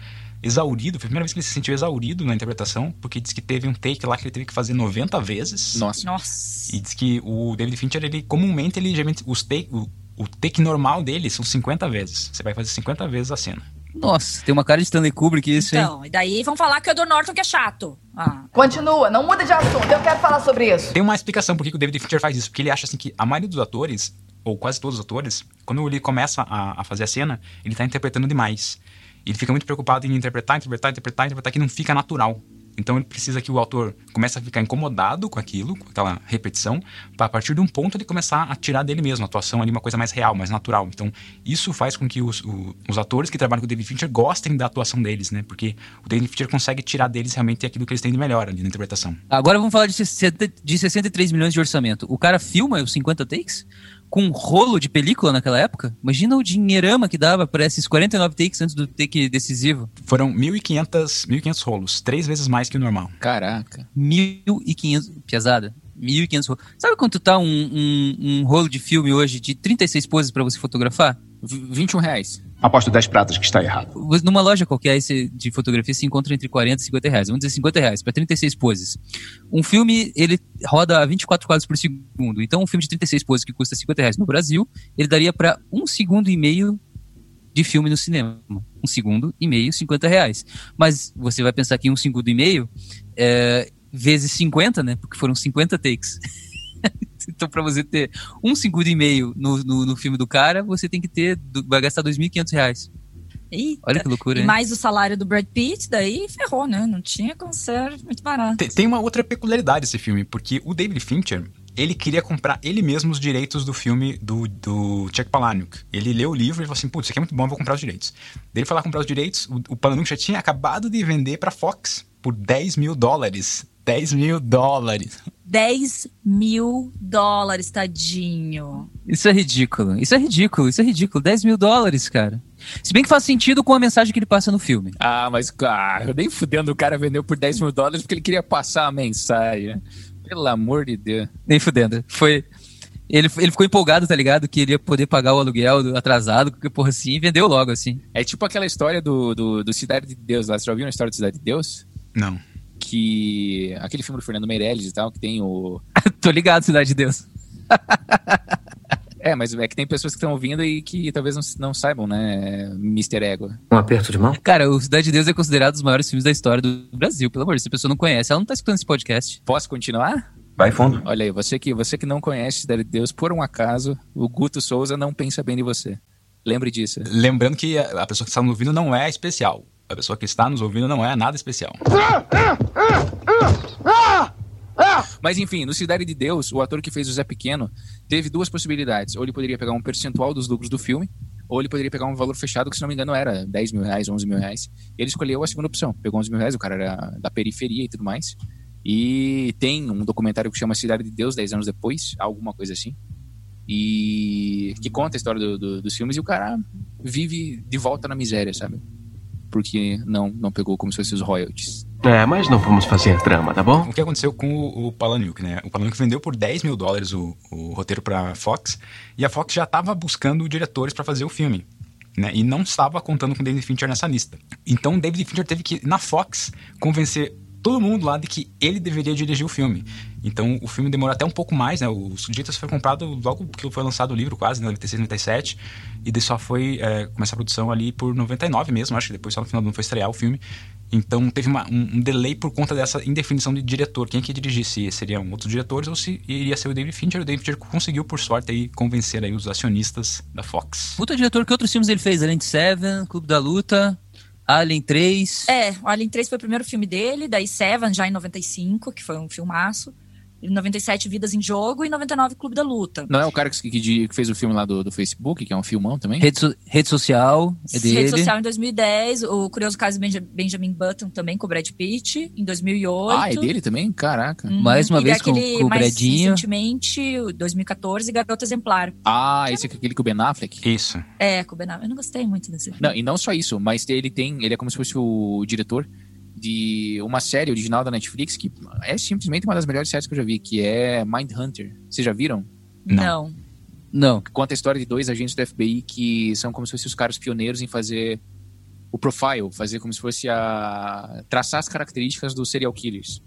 exaurido, foi a primeira vez que ele se sentiu exaurido na interpretação, porque diz que teve um take lá que ele teve que fazer 90 vezes. Nossa. Nossa. E diz que o David Fincher, ele comumente, ele geralmente, os take, o, o take normal dele são 50 vezes. Você vai fazer 50 vezes a cena. Nossa, tem uma cara de Stanley Kubrick isso, hein? Então, e daí vão falar que o Edward Norton que é chato. Ah. Continua, não muda de assunto, eu quero falar sobre isso. Tem uma explicação por que o David Fincher faz isso, porque ele acha assim que a maioria dos atores ou quase todos os atores, quando ele começa a, a fazer a cena, ele tá interpretando demais. Ele fica muito preocupado em interpretar, interpretar, interpretar, interpretar, que não fica natural. Então ele precisa que o autor comece a ficar incomodado com aquilo, com aquela repetição, para a partir de um ponto ele começar a tirar dele mesmo, a atuação ali uma coisa mais real, mais natural. Então isso faz com que os, o, os atores que trabalham com o David Fincher gostem da atuação deles, né? Porque o David Fincher consegue tirar deles realmente aquilo que eles têm de melhor ali na interpretação. Agora vamos falar de, 60, de 63 milhões de orçamento. O cara filma os 50 takes? Com um rolo de película naquela época. Imagina o dinheirama que dava para esses 49 takes antes do take decisivo. Foram 1.500 1.500 rolos, três vezes mais que o normal. Caraca. 1.500, pesada. 1.500 rolos. Sabe quanto tá um, um, um, rolo de filme hoje de 36 poses para você fotografar? 21 reais. Aposto 10 pratas que está errado. Numa loja qualquer de fotografia se encontra entre 40 e 50 reais. Vamos dizer 50 reais para 36 poses. Um filme, ele roda a 24 quadros por segundo. Então, um filme de 36 poses que custa 50 reais no Brasil, ele daria para um segundo e meio de filme no cinema. Um segundo e meio, 50 reais. Mas você vai pensar que um segundo e meio é, vezes 50, né? Porque foram 50 takes. então, para você ter um segundo e meio no, no, no, filme do cara, você tem que ter. Vai gastar 2.500 reais. Eita. Olha que loucura, e hein? mais o salário do Brad Pitt, daí ferrou, né? Não tinha como ser muito barato. Tem, tem uma outra peculiaridade esse filme, porque o David Fincher, ele queria comprar ele mesmo os direitos do filme do, do Chuck Palahniuk. Ele leu o livro e falou assim, putz, isso aqui é muito bom, eu vou comprar os direitos. Daí ele foi lá comprar os direitos, o, o Palahniuk já tinha acabado de vender pra Fox por 10 mil dólares. 10 mil dólares. 10 mil dólares, tadinho. Isso é ridículo. Isso é ridículo. Isso é ridículo. 10 mil dólares, cara. Se bem que faz sentido com a mensagem que ele passa no filme. Ah, mas ah, eu nem fudendo o cara vendeu por 10 mil dólares porque ele queria passar a mensagem. Pelo amor de Deus. Nem fudendo. Foi. Ele, ele ficou empolgado, tá ligado? Que ele ia poder pagar o aluguel atrasado, que porra assim, e vendeu logo, assim. É tipo aquela história do, do, do Cidade de Deus lá. Você já ouviu a história do Cidade de Deus? Não que. Aquele filme do Fernando Meirelles e tal, que tem o. Tô ligado, Cidade de Deus. é, mas é que tem pessoas que estão ouvindo e que talvez não, não saibam, né? Mr. Ego. Um aperto de mão? Cara, o Cidade de Deus é considerado um dos maiores filmes da história do Brasil, pelo amor de Deus. Se a pessoa não conhece, ela não tá escutando esse podcast. Posso continuar? Vai fundo. Olha aí, você que, você que não conhece Cidade de Deus, por um acaso, o Guto Souza não pensa bem de você. Lembre disso. Lembrando que a pessoa que está nos ouvindo não é especial. A pessoa que está nos ouvindo não é nada especial. Mas enfim, no Cidade de Deus, o ator que fez o Zé Pequeno teve duas possibilidades. Ou ele poderia pegar um percentual dos lucros do filme, ou ele poderia pegar um valor fechado que, se não me engano, era 10 mil reais, 11 mil reais. Ele escolheu a segunda opção. Pegou 11 mil reais, o cara era da periferia e tudo mais. E tem um documentário que chama Cidade de Deus, 10 anos depois, alguma coisa assim. E que conta a história do, do, dos filmes e o cara vive de volta na miséria, sabe? Porque não, não pegou como se fossem os royalties. É, mas não vamos fazer drama, tá bom? O que aconteceu com o, o Palahniuk, né? O Palahniuk vendeu por 10 mil dólares o, o roteiro pra Fox, e a Fox já estava buscando diretores para fazer o filme. Né, e não estava contando com David Fincher nessa lista. Então David Fincher teve que, na Fox, convencer todo mundo lá de que ele deveria dirigir o filme. Então o filme demorou até um pouco mais, né? O Ditas foi comprado logo que foi lançado o livro, quase, né? 96, 97. E daí só foi é, começar a produção ali por 99 mesmo, acho que depois só no final do ano foi estrear o filme. Então teve uma, um, um, delay por conta dessa indefinição de diretor. Quem que ia dirigir? Se seriam outros diretores ou se iria ser o David Fincher. O David Fincher conseguiu, por sorte, aí, convencer aí os acionistas da Fox. Puta diretor, que outros filmes ele fez? Além de Seven, Clube da Luta... Alien 3. É, o Alien 3 foi o primeiro filme dele, daí Seven já em 95, que foi um filmaço. Em 97, Vidas em Jogo, e 99, Clube da Luta. Não é o cara que, que, que fez o filme lá do, do, Facebook, que é um filmão também? Rede, so, rede social, é dele. Rede social em 2010, o Curioso Caso de Benjamin Button também, com o Brad Pitt, em 2008. Ah, é dele também? Caraca. Hum, mais uma vez com, com o mais Bradinho. recentemente, 2014, Garota Exemplar. Ah, esse é aquele com o Ben Affleck? Isso. É, com o Ben Affleck. Eu não gostei muito desse filme. Não, e não só isso, mas ele tem, ele é como se fosse o diretor de uma série original da Netflix que é simplesmente uma das melhores séries que eu já vi, que é Mindhunter. Vocês já viram? Não. Não. Conta a história de dois agentes do FBI que são como se fossem os caras pioneiros em fazer o profile, fazer como se fosse a traçar as características dos serial killers.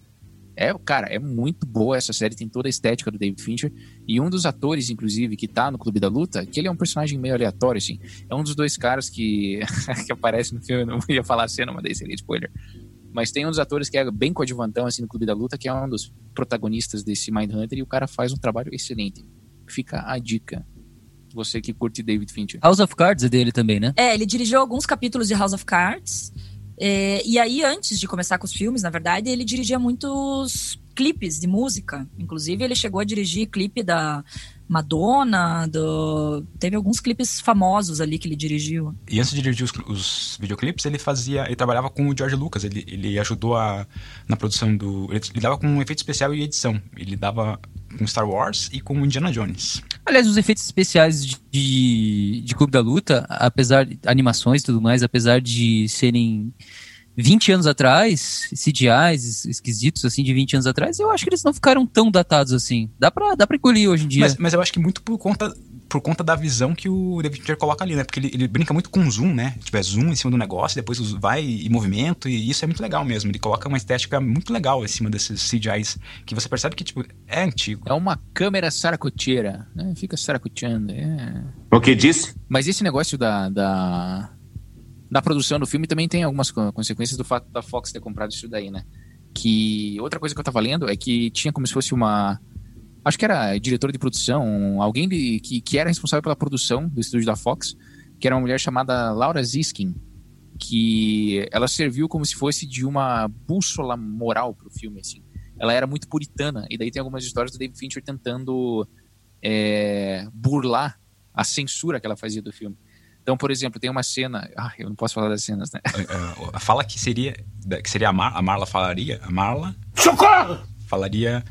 É, cara, é muito boa essa série, tem toda a estética do David Fincher. E um dos atores, inclusive, que tá no Clube da Luta, que ele é um personagem meio aleatório, assim. É um dos dois caras que, que aparece no filme, eu não ia falar a cena, mas daí seria spoiler. Mas tem um dos atores que é bem coadjuvantão, assim, no Clube da Luta, que é um dos protagonistas desse Mindhunter, e o cara faz um trabalho excelente. Fica a dica. Você que curte David Fincher. House of Cards é dele também, né? É, ele dirigiu alguns capítulos de House of Cards. É, e aí, antes de começar com os filmes, na verdade, ele dirigia muitos clipes de música. Inclusive, ele chegou a dirigir clipe da Madonna, do... teve alguns clipes famosos ali que ele dirigiu. E antes de dirigir os, os videoclipes, ele fazia. Ele trabalhava com o George Lucas. Ele, ele ajudou a, na produção do. Ele, ele dava com um efeito especial e edição. Ele dava com Star Wars e com Indiana Jones. Aliás, os efeitos especiais de, de, de Clube da Luta, apesar de animações e tudo mais, apesar de serem 20 anos atrás, CGIs esquisitos assim de 20 anos atrás, eu acho que eles não ficaram tão datados assim. Dá pra, dá pra engolir hoje em dia. Mas, mas eu acho que muito por conta, por conta da visão que o David Fincher coloca ali, né? Porque ele, ele brinca muito com zoom, né? Tipo, é zoom em cima do negócio, depois vai e movimento, e isso é muito legal mesmo. Ele coloca uma estética muito legal em cima desses CGIs, que você percebe que, tipo, é antigo. É uma câmera saracoteira, né? Fica saracoteando. É... O que disse? Mas esse negócio da, da, da produção do filme também tem algumas consequências do fato da Fox ter comprado isso daí, né? Que outra coisa que eu tava lendo é que tinha como se fosse uma acho que era diretora de produção, alguém de, que, que era responsável pela produção do estúdio da Fox, que era uma mulher chamada Laura Ziskin, que ela serviu como se fosse de uma bússola moral pro filme, assim. Ela era muito puritana, e daí tem algumas histórias do David Fincher tentando é, burlar a censura que ela fazia do filme. Então, por exemplo, tem uma cena. Ah, eu não posso falar das cenas, né? Fala que seria. Que seria a, Mar, a Marla falaria. A Marla. Socorro! Falaria.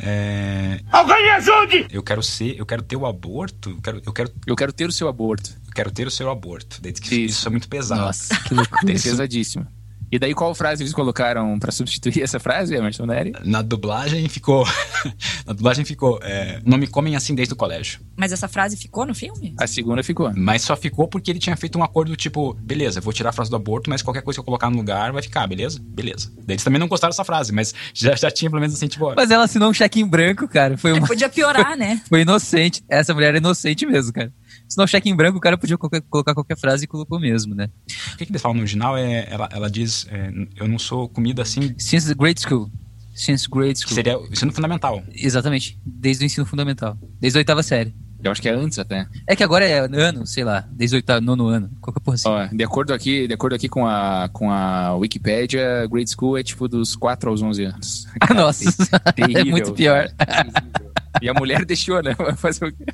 É... Alguém me ajude! Eu quero ser, eu quero ter o aborto. Eu quero, eu quero, eu quero ter o seu aborto. Eu quero ter o seu aborto. Isso, isso é muito pesado. Nossa, que loucura. Pesadíssimo. E daí qual frase eles colocaram para substituir essa frase, Emerson Neri? Na dublagem ficou. na dublagem ficou. É, não me comem assim desde o colégio. Mas essa frase ficou no filme? A segunda ficou. Mas só ficou porque ele tinha feito um acordo tipo, beleza, vou tirar a frase do aborto, mas qualquer coisa que eu colocar no lugar vai ficar, beleza? Beleza. Daí eles também não gostaram dessa frase, mas já, já tinha pelo menos assim, tipo. Mas ela assinou um cheque em branco, cara. Foi uma... Podia piorar, né? Foi inocente. Essa mulher é inocente mesmo, cara. Se não cheque em branco, o cara podia qualquer, colocar qualquer frase e colocou mesmo, né? O que, que eles falam no original é. Ela, ela diz: é, Eu não sou comida assim. Since the grade school. Since grade school. Que seria o ensino fundamental. Exatamente. Desde o ensino fundamental. Desde a oitava série. Eu acho que é antes até. É que agora é ano, sei lá, desde o oitavo, nono ano. Qualquer porra assim. Ó, de acordo aqui, de acordo aqui com a, com a Wikipedia, grade school é tipo dos 4 aos 11 anos. Ah, nossa. Terrível, é muito pior. E a mulher deixou, né? Vai fazer o quê?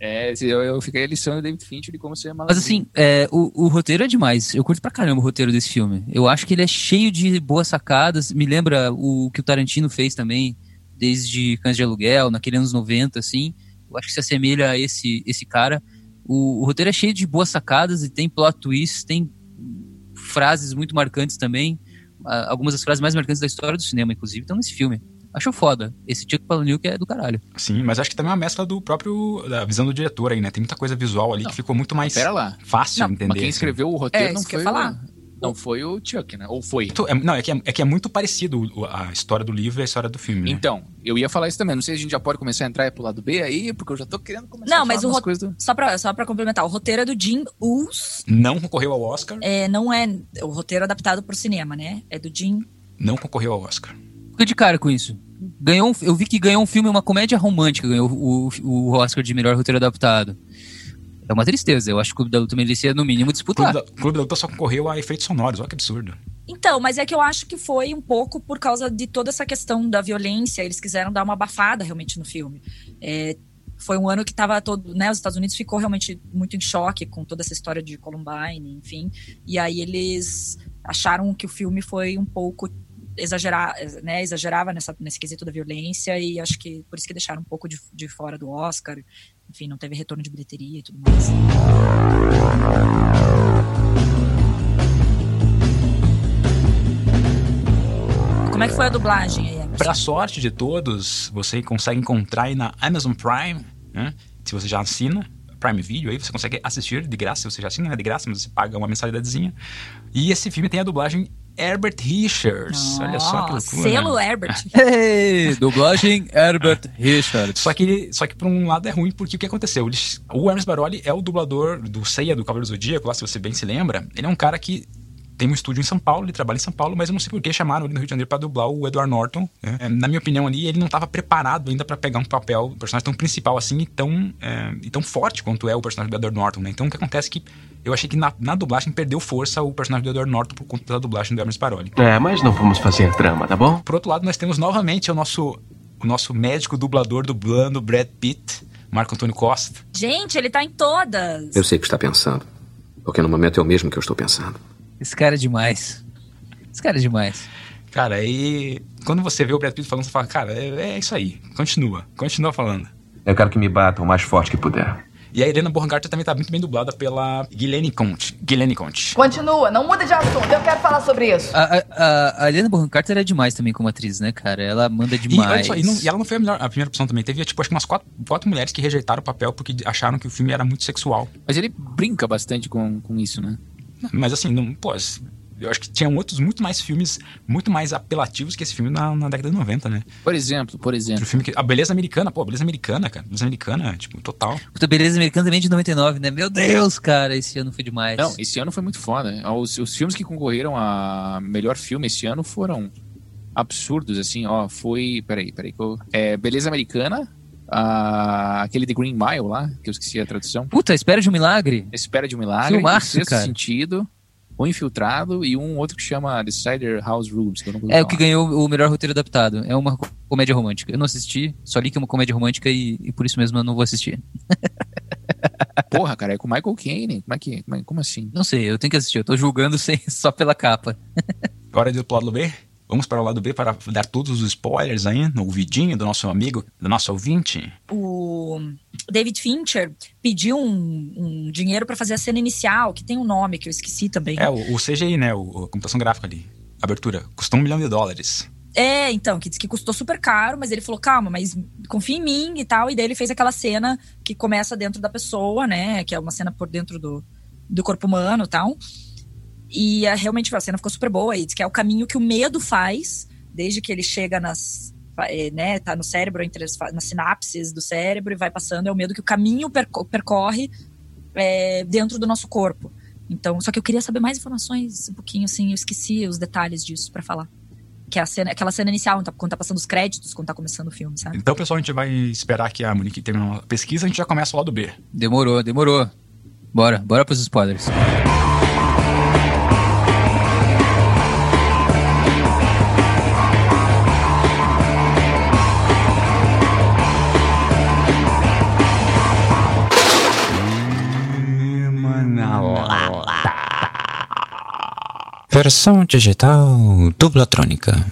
É, eu, eu fiquei a lição do David Fincher de como ser maluco. Mas assim, é, o, o roteiro é demais. Eu curto pra caramba o roteiro desse filme. Eu acho que ele é cheio de boas sacadas. Me lembra o que o Tarantino fez também, desde Cães de Aluguel, naquele anos 90, assim. Eu acho que se assemelha a esse, esse cara. O, o roteiro é cheio de boas sacadas e tem plot twists, tem frases muito marcantes também. Algumas das frases mais marcantes da história do cinema, inclusive, estão nesse filme acho foda. Esse Chuck Palahniuk é do caralho. Sim, mas acho que também é uma mescla do próprio da visão do diretor aí, né? Tem muita coisa visual ali não. que ficou muito mais Pera lá. fácil não, entender. Mas quem escreveu o roteiro é, não foi falar. O... Não foi o Chuck, né? Ou foi? Não, é que é, é que é, muito parecido a história do livro e a história do filme. Né? Então, eu ia falar isso também. Não sei se a gente já pode começar a entrar pro lado B aí, porque eu já tô querendo começar não, a mas o ro... coisas do... só, pra, só pra complementar, o roteiro é do Jim Us. Não concorreu ao Oscar. É, não é o roteiro adaptado pro cinema, né? É do Jim. Não concorreu ao Oscar. Fico de cara com isso. Ganhou um, eu vi que ganhou um filme, uma comédia romântica, ganhou o, o, o Oscar de melhor roteiro adaptado. É uma tristeza. Eu acho que o Clube da Luta merecia, no mínimo, disputar. O Clube da, Clube da Luta só concorreu a efeitos sonoros. Olha que absurdo. Então, mas é que eu acho que foi um pouco por causa de toda essa questão da violência. Eles quiseram dar uma abafada realmente no filme. É, foi um ano que estava todo, né, os Estados Unidos ficou realmente muito em choque com toda essa história de Columbine, enfim. E aí eles acharam que o filme foi um pouco exagerar, né, exagerava nessa, nesse quesito da violência e acho que por isso que deixaram um pouco de, de fora do Oscar. Enfim, não teve retorno de bilheteria e tudo mais. Como é que foi a dublagem aí? Pra sorte de todos, você consegue encontrar aí na Amazon Prime, né? Se você já assina, Prime Video, aí você consegue assistir de graça, se você já assina, é de graça, mas você paga uma mensalidadezinha. E esse filme tem a dublagem Herbert Richards. Olha só que loucura. Selo né? Herbert. hey, dublagem Herbert Richards. Só que, só que por um lado é ruim, porque o que aconteceu? o Hermes Baroli é o dublador do Seiya do Cavaleiro do Zodíaco, lá se você bem se lembra. Ele é um cara que tem um estúdio em São Paulo, ele trabalha em São Paulo, mas eu não sei por que chamaram ele no Rio de Janeiro para dublar o Edward Norton. né? É, na minha opinião ali, ele não estava preparado ainda para pegar um papel, um personagem tão principal assim e tão, é, e tão forte quanto é o personagem do Edward Norton, né? Então o que acontece é que eu achei que na, na dublagem perdeu força o personagem do Edward Norton por conta da dublagem do Hermes Paroli. É, mas não vamos fazer drama, tá bom? Por outro lado, nós temos novamente o nosso, o nosso médico dublador dublando Brad Pitt, Marco Antônio Costa. Gente, ele tá em todas. Eu sei o que está pensando. Porque no momento é o mesmo que eu estou pensando. Esse cara é demais. Esse cara é demais. Cara, aí quando você vê o Brad Pitt falando, você fala, cara, é, é isso aí. Continua, continua falando. Eu quero que me batam o mais forte que puder. E a Helena Bonham Carter também tá muito bem dublada pela Guilherme Conte. Guilherme Conte. Continua, não muda de assunto, eu quero falar sobre isso. A, a, a, Helena Bonham Carter é demais também como atriz, né, cara? Ela manda E, demais. só, e, não- e ela não foi a, melhor- a primeira opção também. Teve, tipo, acho que umas quatro, quatro mulheres que rejeitaram o papel porque acharam que o filme era muito sexual. Mas ele brinca bastante com, com isso, né? Mas assim, não, pô, eu acho que tinham outros muito mais filmes, muito mais apelativos que esse filme na, na década de 90, né? Por exemplo, por exemplo. O filme que, a Beleza Americana, pô, a Beleza Americana, cara. Beleza Americana, tipo, total. Puta, Beleza Americana também é de 99, né? Meu Deus, cara, esse ano foi demais. Não, esse ano foi muito foda. né? Os, os filmes que concorreram a melhor filme esse ano foram absurdos, assim, ó. Foi. Peraí, peraí. É, Beleza Americana, a- aquele The Green Mile lá, que eu esqueci a tradução. Puta, Espera de um Milagre. Espera de um Milagre, Filmaço, o Sexto cara. Sentido, O Infiltrado e um outro que chama The Cider House Rules. Que eu não vou É o que ganhou o melhor roteiro adaptado. É uma comédia romântica. Eu não assisti, só li que é uma comédia romântica e, e por isso mesmo eu não vou assistir. Porra, cara, é com o Michael Caine. Como é que. Como, é- como assim? Não sei, eu tenho que assistir. Eu tô julgando sem, só pela capa. Hora de ir pro lado B? Vamos para o lado B para dar todos os spoilers aí no ouvidinho do nosso amigo, do nosso ouvinte. O David Fincher pediu um, um dinheiro pra fazer a cena inicial, que tem um nome que eu esqueci também. É, o, o CGI, né? O, a computação gráfica ali. Abertura. Custou um milhão de dólares. É, então, que disse que custou super caro, mas ele falou, calma, mas confia em mim e tal. E daí ele fez aquela cena que começa dentro da pessoa, né? Que é uma cena por dentro do, do corpo humano e tal. E é, realmente a cena ficou super boa. E diz que é o caminho que o medo faz, desde que ele chega nas. é, né, tá no cérebro, entre as, nas sinapses do cérebro e vai passando. É o medo que o caminho perco- percorre é, dentro do nosso corpo. Então, só que eu queria saber mais informações, um pouquinho assim, eu esqueci os detalhes disso pra falar. Que é a cena, aquela cena inicial, tá- quando tá passando os créditos, quando tá começando o filme, sabe? Então, pessoal, a gente vai esperar que a Monique termine a pesquisa, a gente já começa o lado B. Demorou, demorou. Bora, bora pros spoilers. Versão digital dublatrônica.